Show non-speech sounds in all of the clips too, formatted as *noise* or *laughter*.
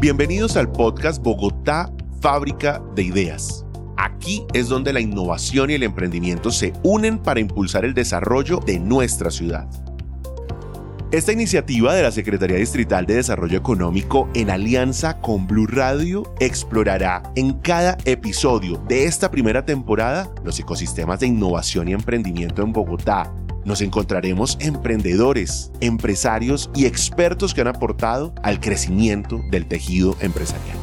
Bienvenidos al podcast Bogotá, Fábrica de Ideas. Aquí es donde la innovación y el emprendimiento se unen para impulsar el desarrollo de nuestra ciudad. Esta iniciativa de la Secretaría Distrital de Desarrollo Económico en alianza con Blue Radio explorará en cada episodio de esta primera temporada los ecosistemas de innovación y emprendimiento en Bogotá. Nos encontraremos emprendedores, empresarios y expertos que han aportado al crecimiento del tejido empresarial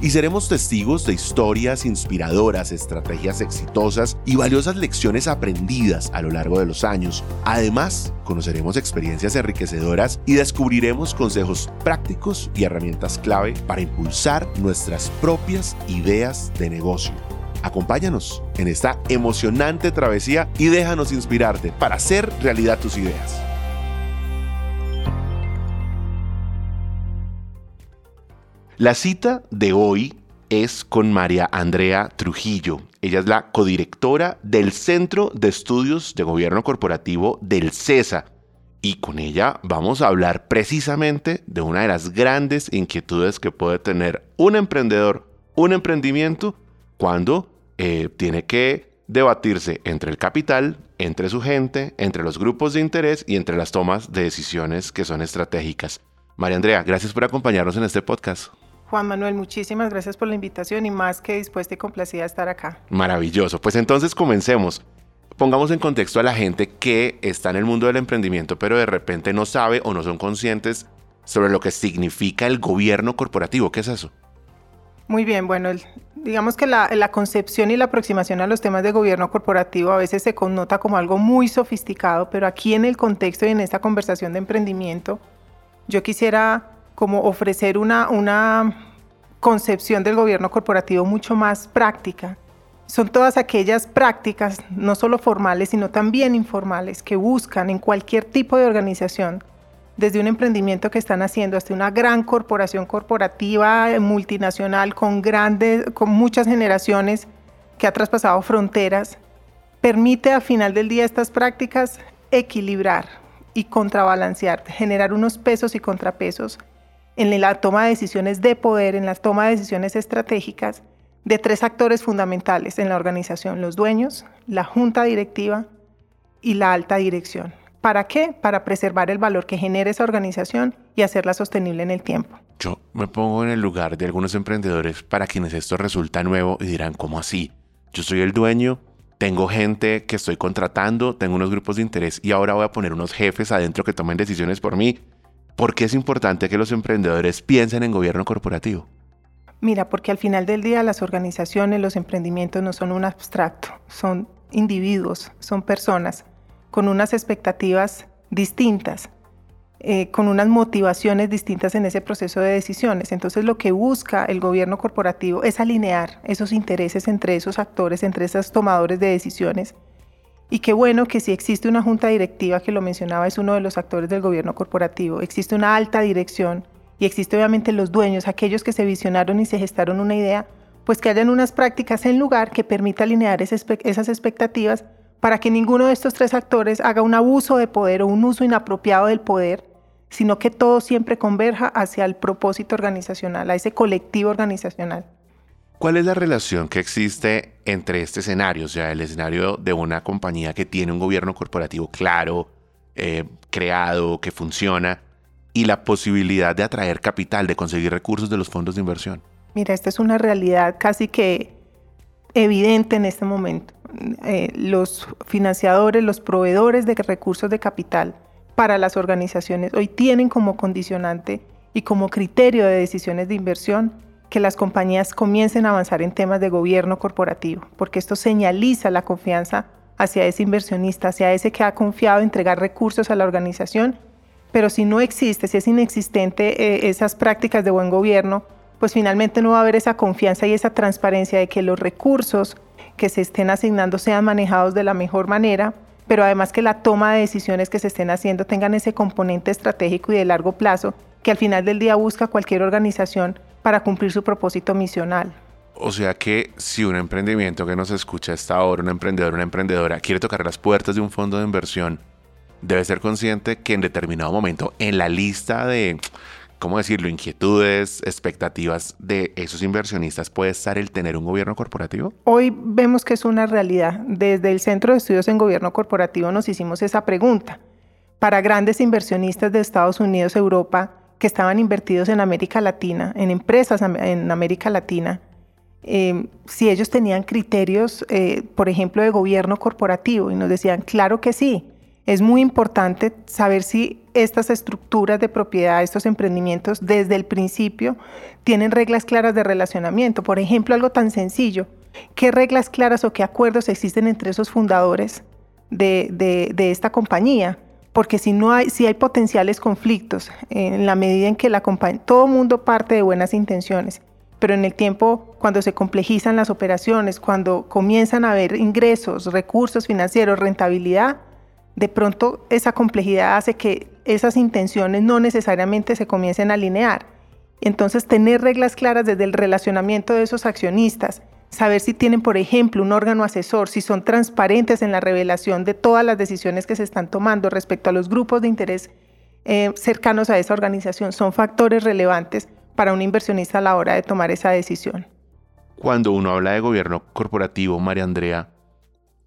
y seremos testigos de historias inspiradoras, estrategias exitosas y valiosas lecciones aprendidas a lo largo de los años. Además, conoceremos experiencias enriquecedoras y descubriremos consejos prácticos y herramientas clave para impulsar nuestras propias ideas de negocio. Acompáñanos en esta emocionante travesía y déjanos inspirarte para hacer realidad tus ideas. La cita de hoy es con María Andrea Trujillo. Ella es la codirectora del Centro de Estudios de Gobierno Corporativo del CESA. Y con ella vamos a hablar precisamente de una de las grandes inquietudes que puede tener un emprendedor, un emprendimiento, cuando eh, tiene que debatirse entre el capital, entre su gente, entre los grupos de interés y entre las tomas de decisiones que son estratégicas. María Andrea, gracias por acompañarnos en este podcast. Juan Manuel, muchísimas gracias por la invitación y más que dispuesta y complacida a estar acá. Maravilloso. Pues entonces comencemos. Pongamos en contexto a la gente que está en el mundo del emprendimiento, pero de repente no sabe o no son conscientes sobre lo que significa el gobierno corporativo. ¿Qué es eso? Muy bien, bueno, digamos que la, concepción y la aproximación a los temas de gobierno corporativo a veces se connota como algo muy sofisticado, pero aquí en el contexto y en esta conversación de emprendimiento, yo quisiera como ofrecer una, una concepción del gobierno corporativo mucho más práctica. Son todas aquellas prácticas, no solo formales, sino también informales, que buscan en cualquier tipo de organización, desde un emprendimiento que están haciendo hasta una gran corporación corporativa multinacional con, grandes, con muchas generaciones que ha traspasado fronteras, permite al final del día estas prácticas equilibrar y contrabalancear, generar unos pesos y contrapesos en la toma de decisiones de poder, en la toma de decisiones estratégicas de tres actores fundamentales en la organización, los dueños, la junta directiva y la alta dirección. ¿Para qué? Para preservar el valor que genera esa organización y hacerla sostenible en el tiempo. Yo me pongo en el lugar de algunos emprendedores para quienes esto resulta nuevo y dirán, ¿cómo así? Yo soy el dueño, tengo gente que estoy contratando, tengo unos grupos de interés y ahora voy a poner unos jefes adentro que tomen decisiones por mí. ¿Por qué es importante que los emprendedores piensen en gobierno corporativo? Mira, porque al final del día las organizaciones, los emprendimientos no son un abstracto, son individuos, son personas con unas expectativas distintas, eh, con unas motivaciones distintas en ese proceso de decisiones. Entonces lo que busca el gobierno corporativo es alinear esos intereses entre esos actores, entre esos tomadores de decisiones y qué bueno que si existe una junta directiva, que lo mencionaba, es uno de los actores del gobierno corporativo, existe una alta dirección y existe obviamente los dueños, aquellos que se visionaron y se gestaron una idea, pues que hayan unas prácticas en lugar que permita alinear esas expectativas para que ninguno de estos tres actores haga un abuso de poder o un uso inapropiado del poder, sino que todo siempre converja hacia el propósito organizacional, a ese colectivo organizacional. ¿Cuál es la relación que existe entre este escenario, o sea, el escenario de una compañía que tiene un gobierno corporativo claro, eh, creado, que funciona, y la posibilidad de atraer capital, de conseguir recursos de los fondos de inversión? Mira, esta es una realidad casi que evidente en este momento. Eh, los financiadores, los proveedores de recursos de capital para las organizaciones hoy tienen como condicionante y como criterio de decisiones de inversión que las compañías comiencen a avanzar en temas de gobierno corporativo, porque esto señaliza la confianza hacia ese inversionista, hacia ese que ha confiado en entregar recursos a la organización, pero si no existe, si es inexistente eh, esas prácticas de buen gobierno, pues finalmente no va a haber esa confianza y esa transparencia de que los recursos que se estén asignando sean manejados de la mejor manera, pero además que la toma de decisiones que se estén haciendo tengan ese componente estratégico y de largo plazo que al final del día busca cualquier organización para cumplir su propósito misional. O sea que si un emprendimiento que nos escucha esta ahora, un emprendedor, una emprendedora, quiere tocar las puertas de un fondo de inversión, debe ser consciente que en determinado momento en la lista de ¿cómo decirlo?, inquietudes, expectativas de esos inversionistas puede estar el tener un gobierno corporativo? Hoy vemos que es una realidad. Desde el Centro de Estudios en Gobierno Corporativo nos hicimos esa pregunta. Para grandes inversionistas de Estados Unidos, Europa, que estaban invertidos en América Latina, en empresas en América Latina, eh, si ellos tenían criterios, eh, por ejemplo, de gobierno corporativo, y nos decían, claro que sí, es muy importante saber si estas estructuras de propiedad, estos emprendimientos, desde el principio tienen reglas claras de relacionamiento. Por ejemplo, algo tan sencillo, ¿qué reglas claras o qué acuerdos existen entre esos fundadores de, esta compañía? Porque si, no hay, si hay potenciales conflictos, en la medida en que la compañía, todo mundo parte de buenas intenciones, pero en el tiempo, cuando se complejizan las operaciones, cuando comienzan a haber ingresos, recursos financieros, rentabilidad, de pronto esa complejidad hace que esas intenciones no necesariamente se comiencen a alinear. Entonces, tener reglas claras desde el relacionamiento de esos accionistas, saber si tienen, por ejemplo, un órgano asesor, si son transparentes en la revelación de todas las decisiones que se están tomando respecto a los grupos de interés eh, cercanos a esa organización, son factores relevantes para un inversionista a la hora de tomar esa decisión. Cuando uno habla de gobierno corporativo, María Andrea,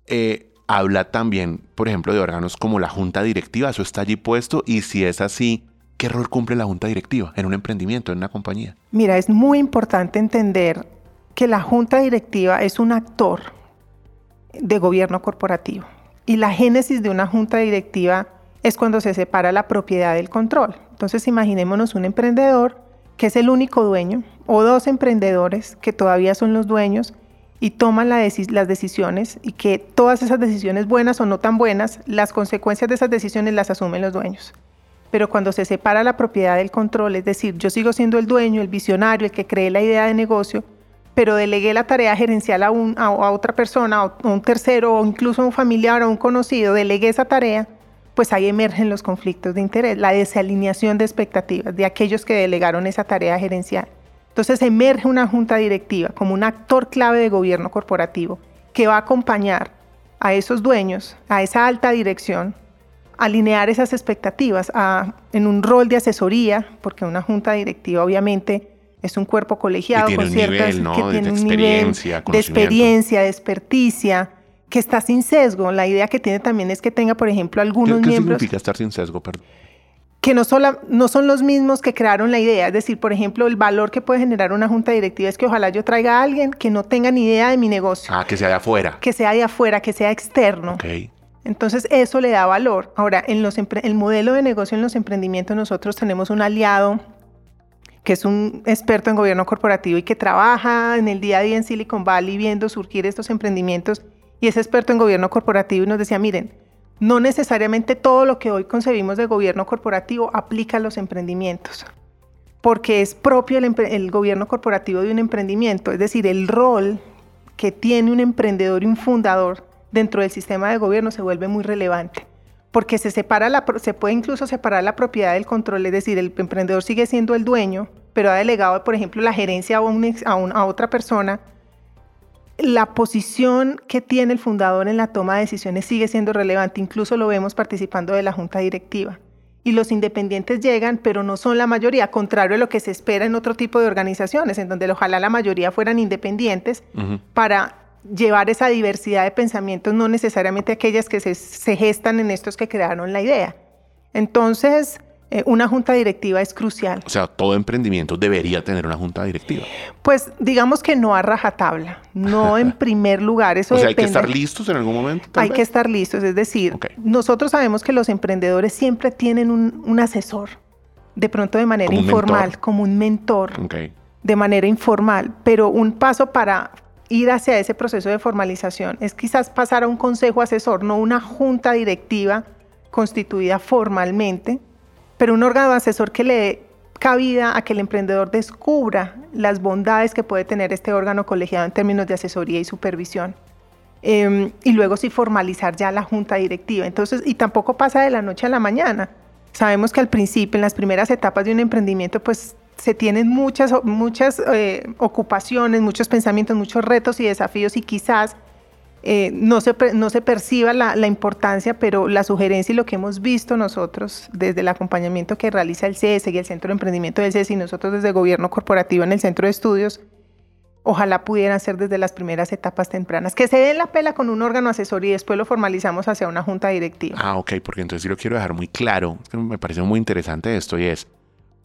eh, habla también, por ejemplo, de órganos como la junta directiva, eso está allí puesto, y si es así, ¿qué rol cumple la junta directiva en un emprendimiento, en una compañía? Mira, es muy importante entender que la junta directiva es un actor de gobierno corporativo y la génesis de una junta directiva es cuando se separa la propiedad del control. Entonces imaginémonos un emprendedor que es el único dueño o dos emprendedores que todavía son los dueños y toman las decisiones y que todas esas decisiones buenas o no tan buenas, las consecuencias de esas decisiones las asumen los dueños. Pero cuando se separa la propiedad del control, es decir, yo sigo siendo el dueño, el visionario, el que cree la idea de negocio, pero delegué la tarea gerencial a, a, otra persona, a un tercero, o incluso a un familiar o un conocido, delegué esa tarea, pues ahí emergen los conflictos de interés, la desalineación de expectativas de aquellos que delegaron esa tarea gerencial. Entonces emerge una junta directiva como un actor clave de gobierno corporativo que va a acompañar a esos dueños, a esa alta dirección, a alinear esas expectativas en un rol de asesoría, porque una junta directiva obviamente es un cuerpo colegiado con ciertas que tiene un nivel de experiencia, de experticia, que está sin sesgo. La idea que tiene también es que tenga, por ejemplo, algunos ¿Qué, ¿qué significa estar sin sesgo? Perdón que no, no son los mismos que crearon la idea. Es decir, por ejemplo, el valor que puede generar una junta directiva es que ojalá yo traiga a alguien que no tenga ni idea de mi negocio. Ah, que sea de afuera. Que sea de afuera, que sea externo. Okay. Entonces, eso le da valor. Ahora, en los el modelo de negocio en los emprendimientos, nosotros tenemos un aliado que es un experto en gobierno corporativo y que trabaja en el día a día en Silicon Valley viendo surgir estos emprendimientos y es experto en gobierno corporativo y nos decía, miren, no necesariamente todo lo que hoy concebimos de gobierno corporativo aplica a los emprendimientos, porque es propio el, gobierno corporativo de un emprendimiento, es decir, el rol que tiene un emprendedor y un fundador dentro del sistema de gobierno se vuelve muy relevante, porque se, separa se puede incluso separar la propiedad del control, es decir, el emprendedor sigue siendo el dueño, pero ha delegado, por ejemplo, la gerencia a, a, a otra persona la posición que tiene el fundador en la toma de decisiones sigue siendo relevante, incluso lo vemos participando de la junta directiva. Y los independientes llegan, pero no son la mayoría, contrario a lo que se espera en otro tipo de organizaciones, en donde ojalá la mayoría fueran independientes para llevar esa diversidad de pensamientos, no necesariamente aquellas que se, se gestan en estos que crearon la idea. Entonces, eh, una junta directiva es crucial. O sea, todo emprendimiento debería tener una junta directiva. Pues digamos que no a rajatabla, no *laughs* en primer lugar. Eso o sea, hay que estar listos en algún momento. Hay que estar listos, es decir, nosotros sabemos que los emprendedores siempre tienen un, asesor, de pronto de manera informal, como un mentor, de manera informal, pero un paso para ir hacia ese proceso de formalización es quizás pasar a un consejo asesor, no una junta directiva constituida formalmente pero un órgano asesor que le dé cabida a que el emprendedor descubra las bondades que puede tener este órgano colegiado en términos de asesoría y supervisión. Em, y luego sí formalizar ya la junta directiva. Entonces, y tampoco pasa de la noche a la mañana. Sabemos que al principio, en las primeras etapas de un emprendimiento, pues se tienen muchas, muchas eh, ocupaciones, muchos pensamientos, muchos retos y desafíos y quizás eh, no, se, no se perciba la, la, importancia, pero la sugerencia y lo que hemos visto nosotros desde el acompañamiento que realiza el CES y el Centro de Emprendimiento del CES y nosotros desde el Gobierno Corporativo en el Centro de Estudios, ojalá pudieran ser desde las primeras etapas tempranas, que se den la pela con un órgano asesor y después lo formalizamos hacia una junta directiva. Ah, ok, porque entonces sí lo quiero dejar muy claro, me parece muy interesante esto y es,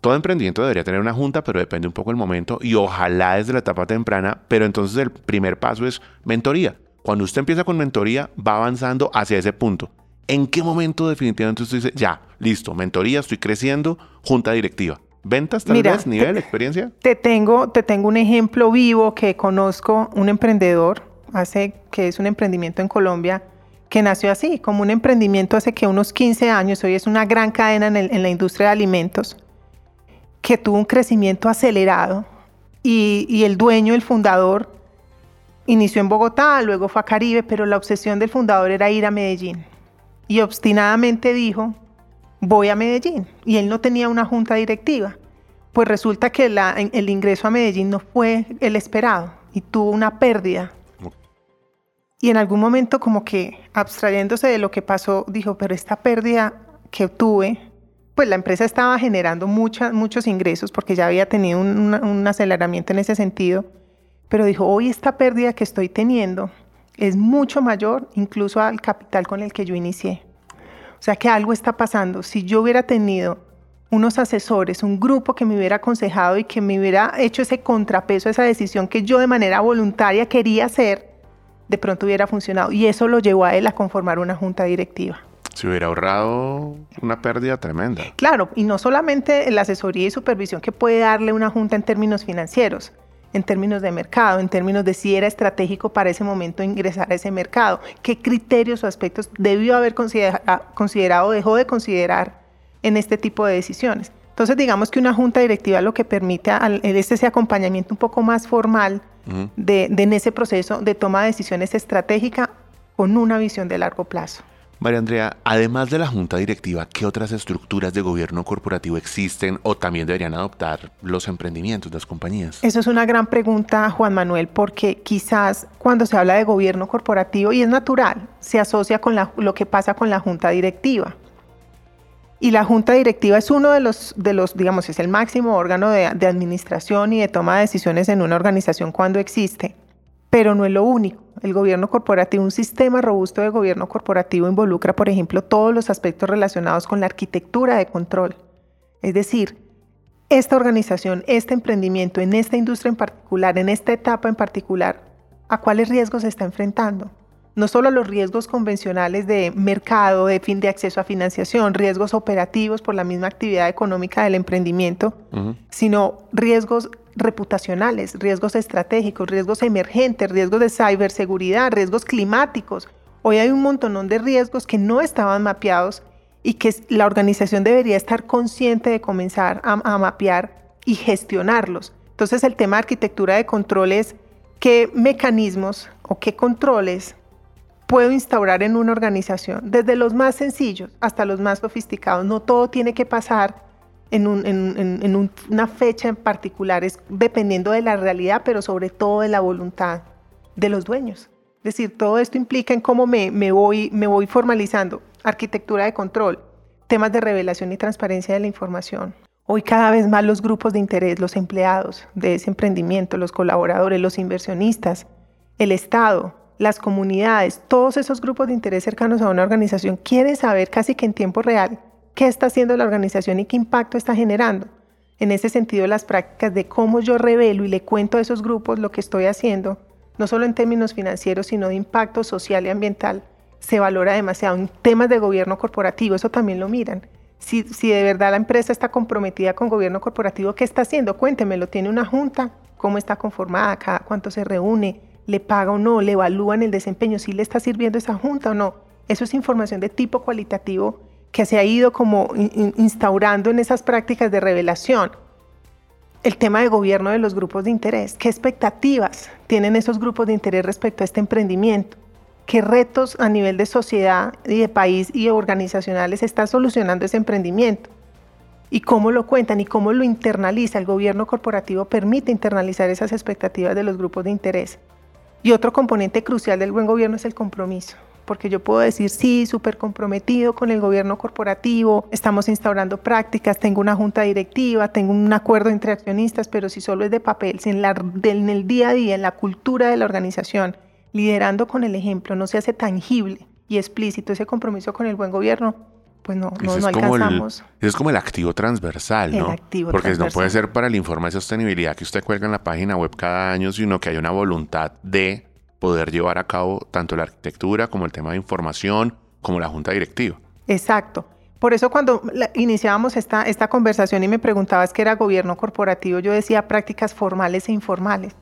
todo emprendimiento debería tener una junta, pero depende un poco del momento y ojalá desde la etapa temprana, pero entonces el primer paso es mentoría. Cuando usted empieza con mentoría, va avanzando hacia ese punto. ¿En qué momento definitivamente usted dice, ya, listo, mentoría, estoy creciendo, junta directiva? ¿Ventas tal vez, nivel, experiencia? *laughs* Te tengo, te tengo un ejemplo vivo que conozco, un emprendedor, hace que es un emprendimiento en Colombia, que nació así, como un emprendimiento hace que unos 15 años, hoy es una gran cadena en la industria de alimentos que tuvo un crecimiento acelerado y, el dueño, el fundador, inició en Bogotá, luego fue a Caribe, pero la obsesión del fundador era ir a Medellín. Y obstinadamente dijo, voy a Medellín. Y él no tenía una junta directiva. Pues resulta que el ingreso a Medellín no fue el esperado y tuvo una pérdida. Y en algún momento como que abstrayéndose de lo que pasó, dijo, pero esta pérdida que tuve pues la empresa estaba generando muchos ingresos porque ya había tenido un, aceleramiento en ese sentido, pero dijo, hoy esta pérdida que estoy teniendo es mucho mayor incluso al capital con el que yo inicié. O sea que algo está pasando. Si yo hubiera tenido unos asesores, un grupo que me hubiera aconsejado y que me hubiera hecho ese contrapeso, esa decisión que yo de manera voluntaria quería hacer, de pronto hubiera funcionado. Y eso lo llevó a él a conformar una junta directiva. Se hubiera ahorrado una pérdida tremenda. Claro, y no solamente la asesoría y supervisión que puede darle una junta en términos financieros, en términos de mercado, en términos de si era estratégico para ese momento ingresar a ese mercado, qué criterios o aspectos debió haber considerado o dejó de considerar en este tipo de decisiones. Entonces, digamos que una junta directiva lo que permite es ese acompañamiento un poco más formal de, de en ese proceso de toma de decisiones estratégica con una visión de largo plazo. María Andrea, además de la junta directiva, ¿qué otras estructuras de gobierno corporativo existen o también deberían adoptar los emprendimientos, las compañías? Eso es una gran pregunta, Juan Manuel, porque quizás cuando se habla de gobierno corporativo, y es natural, se asocia con lo que pasa con la junta directiva. Y la junta directiva es uno de los, de digamos, es el máximo órgano de administración y de toma de decisiones en una organización cuando existe pero no es lo único. El gobierno corporativo, un sistema robusto de gobierno corporativo involucra, por ejemplo, todos los aspectos relacionados con la arquitectura de control. Es decir, esta organización, este emprendimiento, en esta industria en particular, en esta etapa en particular, ¿a cuáles riesgos se está enfrentando? No solo los riesgos convencionales de mercado, de fin de acceso a financiación, riesgos operativos por la misma actividad económica del emprendimiento, sino riesgos reputacionales, riesgos estratégicos, riesgos emergentes, riesgos de ciberseguridad, riesgos climáticos. Hoy hay un montón de riesgos que no estaban mapeados y que la organización debería estar consciente de comenzar a, mapear y gestionarlos. Entonces el tema de arquitectura de controles, qué mecanismos o qué controles puedo instaurar en una organización, desde los más sencillos hasta los más sofisticados. No todo tiene que pasar en, una fecha en particular, es dependiendo de la realidad, pero sobre todo de la voluntad de los dueños. Es decir, todo esto implica en cómo me, voy, me voy formalizando. Arquitectura de control, temas de revelación y transparencia de la información. Hoy cada vez más los grupos de interés, los empleados de ese emprendimiento, los colaboradores, los inversionistas, el Estado, las comunidades, todos esos grupos de interés cercanos a una organización quieren saber casi que en tiempo real qué está haciendo la organización y qué impacto está generando. En ese sentido, las prácticas de cómo yo revelo y le cuento a esos grupos lo que estoy haciendo, no solo en términos financieros, sino de impacto social y ambiental, se valora demasiado. En temas de gobierno corporativo, eso también lo miran. Si, si de verdad la empresa está comprometida con gobierno corporativo, ¿qué está haciendo? Cuéntemelo. ¿Tiene una junta? ¿Cómo está conformada? ¿Cada cuánto se reúne? ¿Le paga o no? ¿Le evalúan el desempeño? ¿Si le está sirviendo esa junta o no? Eso es información de tipo cualitativo que se ha ido como instaurando en esas prácticas de revelación. El tema de gobierno de los grupos de interés. ¿Qué expectativas tienen esos grupos de interés respecto a este emprendimiento? ¿Qué retos a nivel de sociedad y de país y organizacionales está solucionando ese emprendimiento? ¿Y cómo lo cuentan y cómo lo internaliza? El gobierno corporativo permite internalizar esas expectativas de los grupos de interés. Y otro componente crucial del buen gobierno es el compromiso porque yo puedo decir, sí, súper comprometido con el gobierno corporativo, estamos instaurando prácticas, tengo una junta directiva, tengo un acuerdo entre accionistas, pero si solo es de papel, si en, la, en el día a día, en la cultura de la organización, liderando con el ejemplo, no se hace tangible y explícito ese compromiso con el buen gobierno, pues no, no, no alcanzamos. el, es como el activo transversal, ¿no? El activo Porque no puede ser para el informe de sostenibilidad que usted cuelga en la página web cada año, sino que hay una voluntad de poder llevar a cabo tanto la arquitectura como el tema de información, como la junta directiva. Exacto. Por eso cuando iniciábamos esta, esta conversación y me preguntabas qué era gobierno corporativo, yo decía prácticas formales e informales.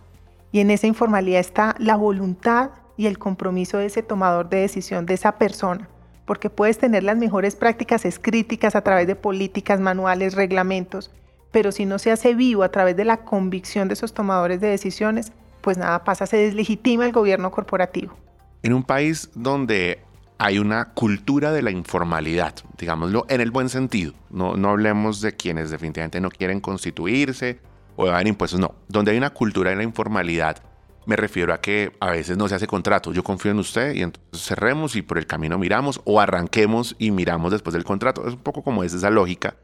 Y en esa informalidad está la voluntad y el compromiso de ese tomador de decisión, de esa persona. Porque puedes tener las mejores prácticas escríticas a través de políticas, manuales, reglamentos, pero si no se hace vivo a través de la convicción de esos tomadores de decisiones, pues nada pasa, se deslegitima el gobierno corporativo. En un país donde hay una cultura de la informalidad, digámoslo en el buen sentido, no, no hablemos de quienes definitivamente no quieren constituirse o evadir impuestos, no, donde hay una cultura de la informalidad, me refiero a que a veces no se hace contrato, yo confío en usted y entonces cerremos y por el camino miramos o arranquemos y miramos después del contrato, es un poco como es esa lógica.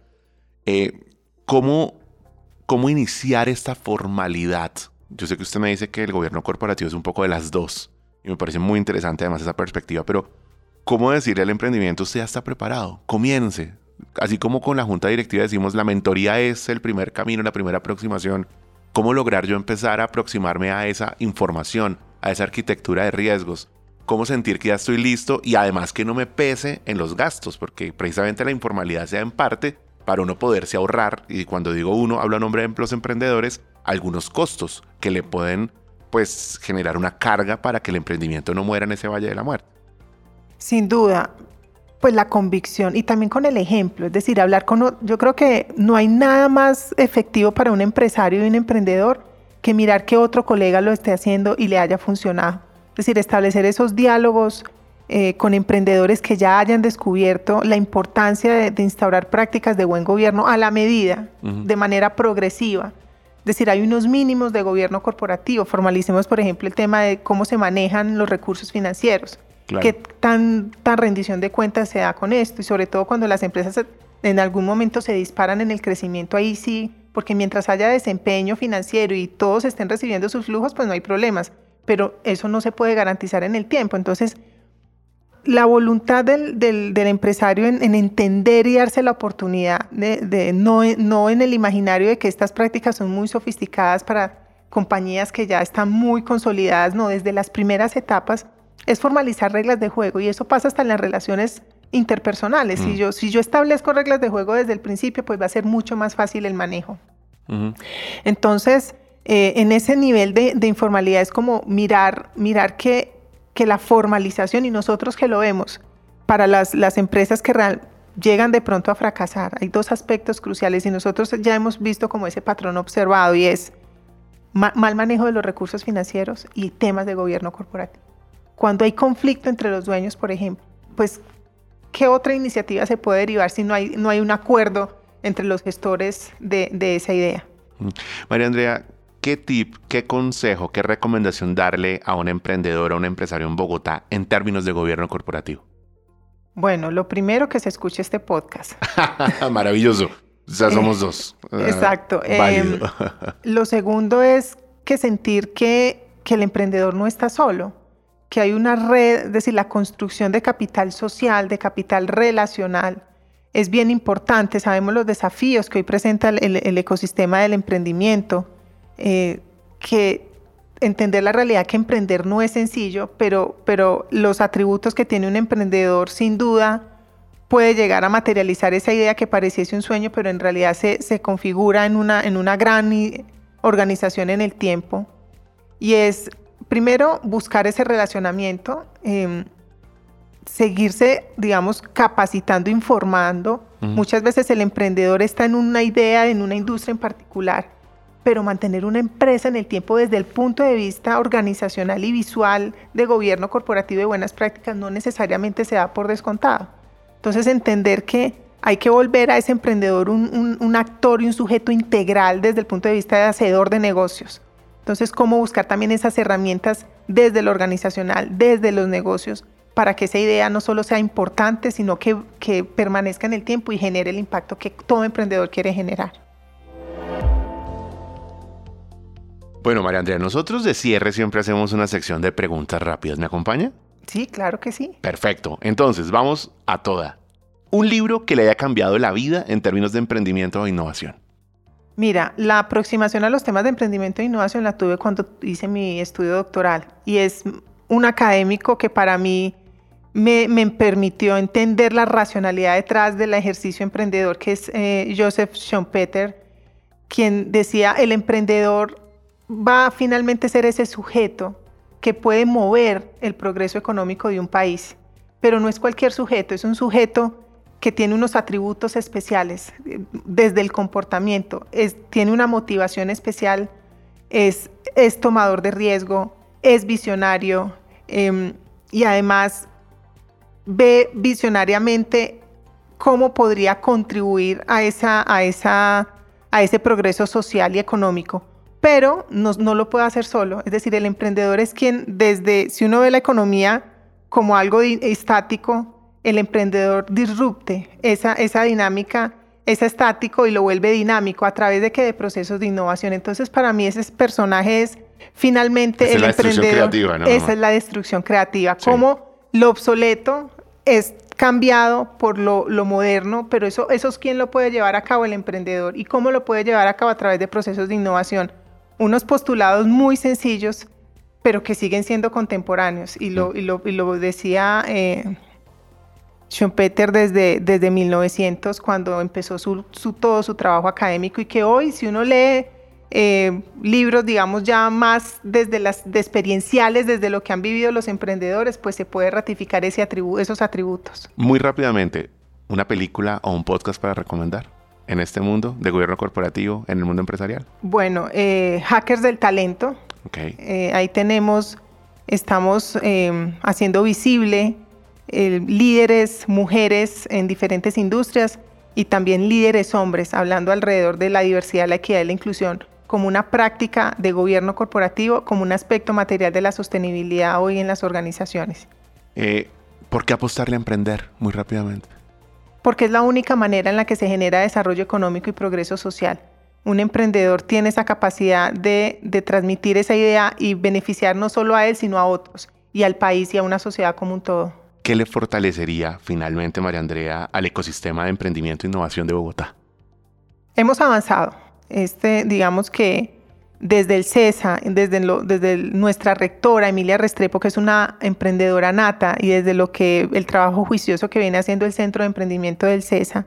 Eh, ¿cómo, ¿Cómo iniciar esta formalidad yo sé que usted me dice que el gobierno corporativo es un poco de las dos, y me parece muy interesante además esa perspectiva, pero ¿cómo decirle al emprendimiento usted ya está preparado? Comience. Así como con la junta directiva decimos, la mentoría es el primer camino, la primera aproximación. ¿Cómo lograr yo empezar a aproximarme a esa información, a esa arquitectura de riesgos? ¿Cómo sentir que ya estoy listo y además que no me pese en los gastos? Porque precisamente la informalidad sea en parte para uno poderse ahorrar, y cuando digo uno, hablo a nombre de los emprendedores, algunos costos que le pueden pues generar una carga para que el emprendimiento no muera en ese valle de la muerte. Sin duda, pues la convicción y también con el ejemplo, es decir, hablar con, yo creo que no hay nada más efectivo para un empresario y un emprendedor que mirar que otro colega lo esté haciendo y le haya funcionado. Es decir, establecer esos diálogos eh, con emprendedores que ya hayan descubierto la importancia de, instaurar prácticas de buen gobierno a la medida, de manera progresiva decir, hay unos mínimos de gobierno corporativo. Formalicemos, por ejemplo, el tema de cómo se manejan los recursos financieros. ¿Qué tan, tan rendición de cuentas se da con esto? Y sobre todo cuando las empresas en algún momento se disparan en el crecimiento, ahí sí, porque mientras haya desempeño financiero y todos estén recibiendo sus flujos, pues no hay problemas. Pero eso no se puede garantizar en el tiempo. Entonces, la voluntad del, del, empresario en, entender y darse la oportunidad de, no, no, en el imaginario de que estas prácticas son muy sofisticadas para compañías que ya están muy consolidadas, no, desde las primeras etapas es formalizar reglas de juego y eso pasa hasta en las relaciones interpersonales. Si, mm. yo, si yo establezco reglas de juego desde el principio, pues va a ser mucho más fácil el manejo. Entonces, eh, en ese nivel de, de informalidad es como mirar, mirar que que la formalización y nosotros que lo vemos para las, las empresas que llegan de pronto a fracasar, hay dos aspectos cruciales y nosotros ya hemos visto como ese patrón observado y es mal manejo de los recursos financieros y temas de gobierno corporativo. Cuando hay conflicto entre los dueños, por ejemplo, pues, ¿qué otra iniciativa se puede derivar si no hay, no hay un acuerdo entre los gestores de, de esa idea? María Andrea, ¿qué tip, qué consejo, qué recomendación darle a un emprendedor o un empresario en Bogotá en términos de gobierno corporativo? Bueno, lo primero que se escuche este podcast. *laughs* Maravilloso. Ya somos dos. Exacto. Em, *laughs* lo segundo es que sentir que, que el emprendedor no está solo, que hay una red, es decir, la construcción de capital social, de capital relacional, es bien importante. Sabemos los desafíos que hoy presenta el ecosistema del emprendimiento eh, que entender la realidad que emprender no es sencillo, pero, pero los atributos que tiene un emprendedor sin duda puede llegar a materializar esa idea que pareciese un sueño, pero en realidad se, se configura en una, en una gran organización en el tiempo. Y es, primero, buscar ese relacionamiento, em, seguirse, digamos, capacitando, informando. Muchas veces el emprendedor está en una idea, en una industria en particular, pero mantener una empresa en el tiempo desde el punto de vista organizacional y visual de gobierno corporativo de buenas prácticas no necesariamente se da por descontado. Entonces entender que hay que volver a ese emprendedor un, actor y un sujeto integral desde el punto de vista de hacedor de negocios, Entonces, cómo buscar también esas herramientas desde lo organizacional, desde los negocios, para que esa idea no solo sea importante, sino que, que permanezca en el tiempo y genere el impacto que todo emprendedor quiere generar. Bueno, María Andrea, nosotros de cierre siempre hacemos una sección de preguntas rápidas. ¿Me acompaña? Sí, claro que sí. Perfecto. Entonces, vamos a toda. Un libro que le haya cambiado la vida en términos de emprendimiento o innovación. Mira, la aproximación a los temas de emprendimiento e innovación la tuve cuando hice mi estudio doctoral y es un académico que para mí me, permitió entender la racionalidad detrás del ejercicio emprendedor, que es eh, Joseph Schumpeter, quien decía, el emprendedor va a finalmente ser ese sujeto que puede mover el progreso económico de un país, pero no es cualquier sujeto, es un sujeto que tiene unos atributos especiales desde el comportamiento, tiene una motivación especial, es, es tomador de riesgo, es visionario em, y además ve visionariamente cómo podría contribuir a, esa, a, esa, a ese progreso social y económico. Pero no, no lo puede hacer solo, es decir, el emprendedor es quien desde, si uno ve la economía como algo estático, el emprendedor disrupte esa, esa dinámica, ese estático y lo vuelve dinámico a través de que de procesos de innovación. Entonces, para mí ese personaje es finalmente el emprendedor. esa es la destrucción creativa. Cómo lo obsoleto es cambiado por lo, moderno, pero eso, eso es quien lo puede llevar a cabo el emprendedor y cómo lo puede llevar a cabo a través de procesos de innovación. Unos postulados muy sencillos, pero que siguen siendo contemporáneos. Y lo, y lo, y lo decía eh, Schumpeter desde, desde 1900, cuando empezó su, todo su trabajo académico, y que hoy, si uno lee eh, libros, digamos, ya más desde las experienciales, desde lo que han vivido los emprendedores, pues se puede ratificar ese esos atributos. Muy rápidamente, ¿una película o un podcast para recomendar en este mundo de gobierno corporativo, en el mundo empresarial? Bueno, eh, Hackers del Talento. Okay. Eh, ahí tenemos, estamos haciendo visible eh, líderes mujeres en diferentes industrias y también líderes hombres, hablando alrededor de la diversidad, la equidad y la inclusión como una práctica de gobierno corporativo, como un aspecto material de la sostenibilidad hoy en las organizaciones. ¿Por qué apostarle a emprender muy rápidamente? Porque es la única manera en la que se genera desarrollo económico y progreso social. Un emprendedor tiene esa capacidad de, de transmitir esa idea y beneficiar no solo a él, sino a otros, y al país y a una sociedad como un todo. ¿qué le fortalecería finalmente, María Andrea, al ecosistema de emprendimiento e innovación de Bogotá? Hemos avanzado. Este, digamos que desde el CESA, desde, desde nuestra rectora Emilia Restrepo, que es una emprendedora nata, y desde lo que el trabajo juicioso que viene haciendo el Centro de Emprendimiento del CESA,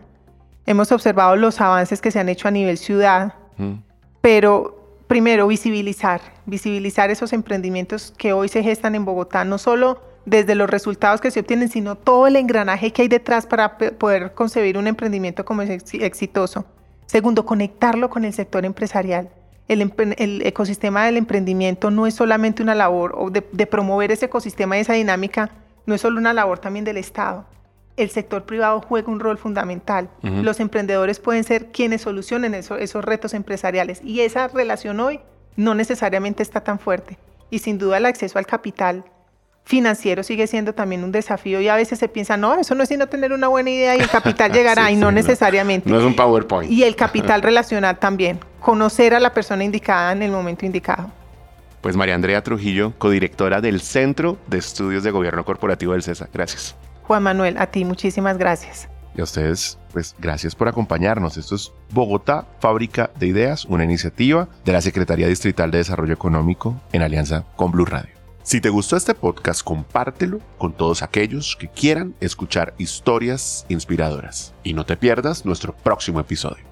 hemos observado los avances que se han hecho a nivel ciudad, mm. pero primero visibilizar, visibilizar esos emprendimientos que hoy se gestan en Bogotá, no solo desde los resultados que se obtienen, sino todo el engranaje que hay detrás para poder concebir un emprendimiento como exitoso. Segundo, conectarlo con el sector empresarial. El, ecosistema del emprendimiento no es solamente una labor de, promover ese ecosistema y esa dinámica, no es solo una labor también del Estado. El sector privado juega un rol fundamental. Los emprendedores pueden ser quienes solucionen esos retos empresariales y esa relación hoy no necesariamente está tan fuerte. Y sin duda el acceso al capital financiero sigue siendo también un desafío y a veces se piensa, no, eso no es sino tener una buena idea y el capital *laughs* llegará y no necesariamente. No es un PowerPoint. Y el capital *laughs* relacional también, conocer a la persona indicada en el momento indicado. Pues María Andrea Trujillo, codirectora del Centro de Estudios de Gobierno Corporativo del CESA. Gracias. Juan Manuel, a ti muchísimas gracias. Y a ustedes, pues gracias por acompañarnos. Esto es Bogotá, Fábrica de Ideas, una iniciativa de la Secretaría Distrital de Desarrollo Económico en alianza con Blue Radio. Si te gustó este podcast, compártelo con todos aquellos que quieran escuchar historias inspiradoras. Y no te pierdas nuestro próximo episodio.